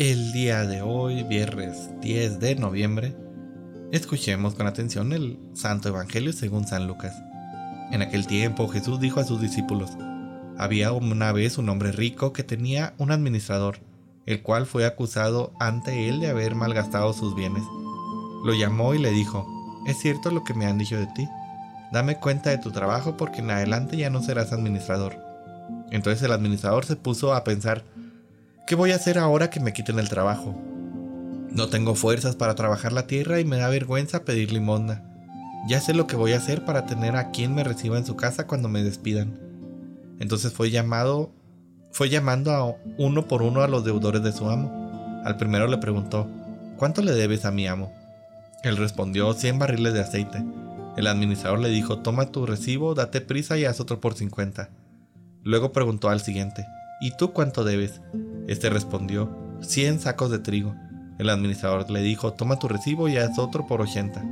El día de hoy, viernes 10 de noviembre, escuchemos con atención el Santo Evangelio según San Lucas. En aquel tiempo Jesús dijo a sus discípulos, había una vez un hombre rico que tenía un administrador, el cual fue acusado ante él de haber malgastado sus bienes. Lo llamó y le dijo, ¿es cierto lo que me han dicho de ti? Dame cuenta de tu trabajo porque en adelante ya no serás administrador. Entonces el administrador se puso a pensar, ¿Qué voy a hacer ahora que me quiten el trabajo? No tengo fuerzas para trabajar la tierra y me da vergüenza pedir limosna. Ya sé lo que voy a hacer para tener a quien me reciba en su casa cuando me despidan. Entonces fue llamado, fue llamando a uno por uno a los deudores de su amo. Al primero le preguntó, ¿cuánto le debes a mi amo? Él respondió 100 barriles de aceite. El administrador le dijo, toma tu recibo, date prisa y haz otro por 50. Luego preguntó al siguiente, ¿y tú cuánto debes? Este respondió, 100 sacos de trigo. El administrador le dijo, toma tu recibo y haz otro por 80.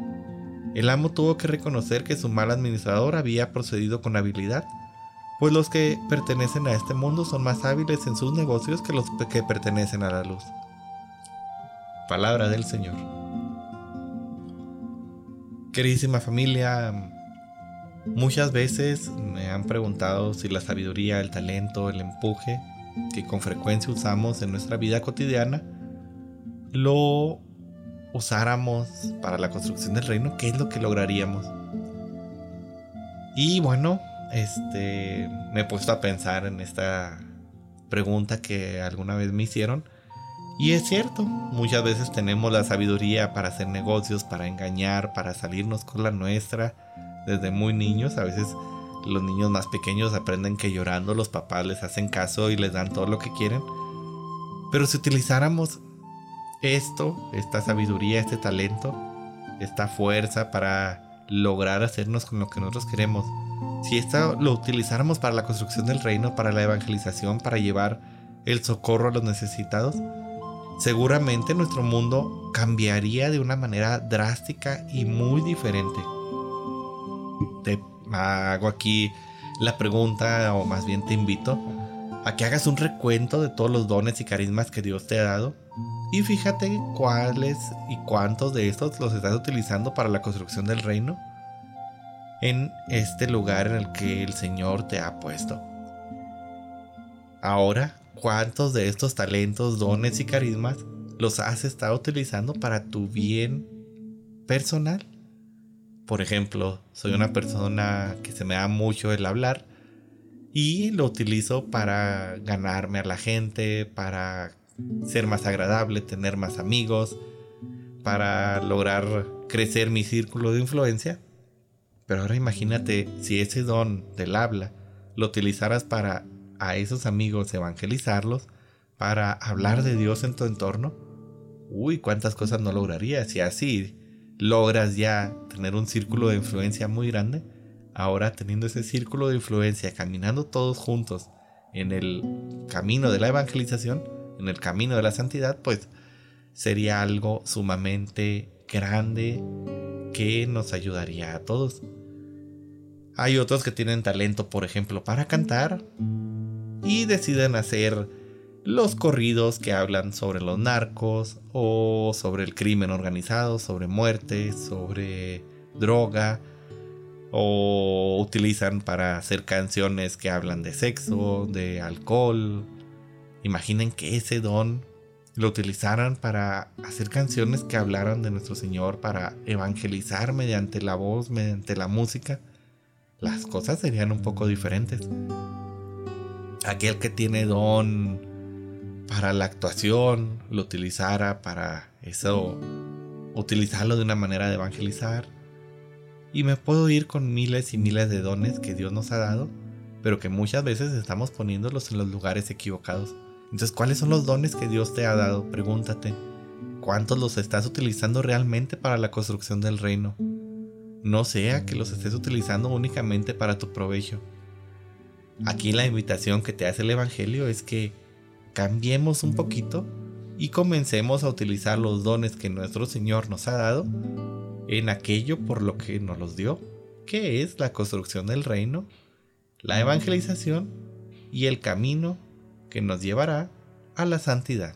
El amo tuvo que reconocer que su mal administrador había procedido con habilidad, pues los que pertenecen a este mundo son más hábiles en sus negocios que los que pertenecen a la luz. Palabra del Señor. Queridísima familia, muchas veces me han preguntado si la sabiduría, el talento, el empuje que con frecuencia usamos en nuestra vida cotidiana, lo usáramos para la construcción del reino, ¿qué es lo que lograríamos? Y bueno, este, me he puesto a pensar en esta pregunta que alguna vez me hicieron. Y es cierto, muchas veces tenemos la sabiduría para hacer negocios, para engañar, para salirnos con la nuestra desde muy niños. A veces los niños más pequeños aprenden que llorando los papás les hacen caso y les dan todo lo que quieren. Pero si utilizáramos esto, esta sabiduría, este talento, esta fuerza para lograr hacernos con lo que nosotros queremos, si esto lo utilizáramos para la construcción del reino, para la evangelización, para llevar el socorro a los necesitados, seguramente nuestro mundo cambiaría de una manera drástica y muy diferente hago aquí la pregunta, o más bien te invito, a que hagas un recuento de todos los dones y carismas que Dios te ha dado. Y fíjate cuáles y cuántos de estos los estás utilizando para la construcción del reino en este lugar en el que el Señor te ha puesto. Ahora, ¿cuántos de estos talentos, dones y carismas los has estado utilizando para tu bien personal? Por ejemplo, soy una persona que se me da mucho el hablar y lo utilizo para ganarme a la gente, para ser más agradable, tener más amigos, para lograr crecer mi círculo de influencia. Pero ahora imagínate si ese don del habla lo utilizaras para a esos amigos evangelizarlos, para hablar de Dios en tu entorno. Uy, cuántas cosas no lograrías. Y así logras ya tener un círculo de influencia muy grande, ahora teniendo ese círculo de influencia, caminando todos juntos en el camino de la evangelización, en el camino de la santidad, pues sería algo sumamente grande que nos ayudaría a todos. Hay otros que tienen talento, por ejemplo, para cantar y deciden hacer los corridos que hablan sobre los narcos o sobre el crimen organizado, sobre muerte, sobre droga o utilizan para hacer canciones que hablan de sexo, de alcohol. Imaginen que ese don lo utilizaran para hacer canciones que hablaran de nuestro Señor, para evangelizar mediante la voz, mediante la música. Las cosas serían un poco diferentes. Aquel que tiene don para la actuación, lo utilizara para eso, utilizarlo de una manera de evangelizar. Y me puedo ir con miles y miles de dones que Dios nos ha dado, pero que muchas veces estamos poniéndolos en los lugares equivocados. Entonces, ¿cuáles son los dones que Dios te ha dado? Pregúntate, ¿cuántos los estás utilizando realmente para la construcción del reino? No sea que los estés utilizando únicamente para tu provecho. Aquí la invitación que te hace el Evangelio es que cambiemos un poquito y comencemos a utilizar los dones que nuestro Señor nos ha dado en aquello por lo que nos los dio, que es la construcción del reino, la evangelización y el camino que nos llevará a la santidad.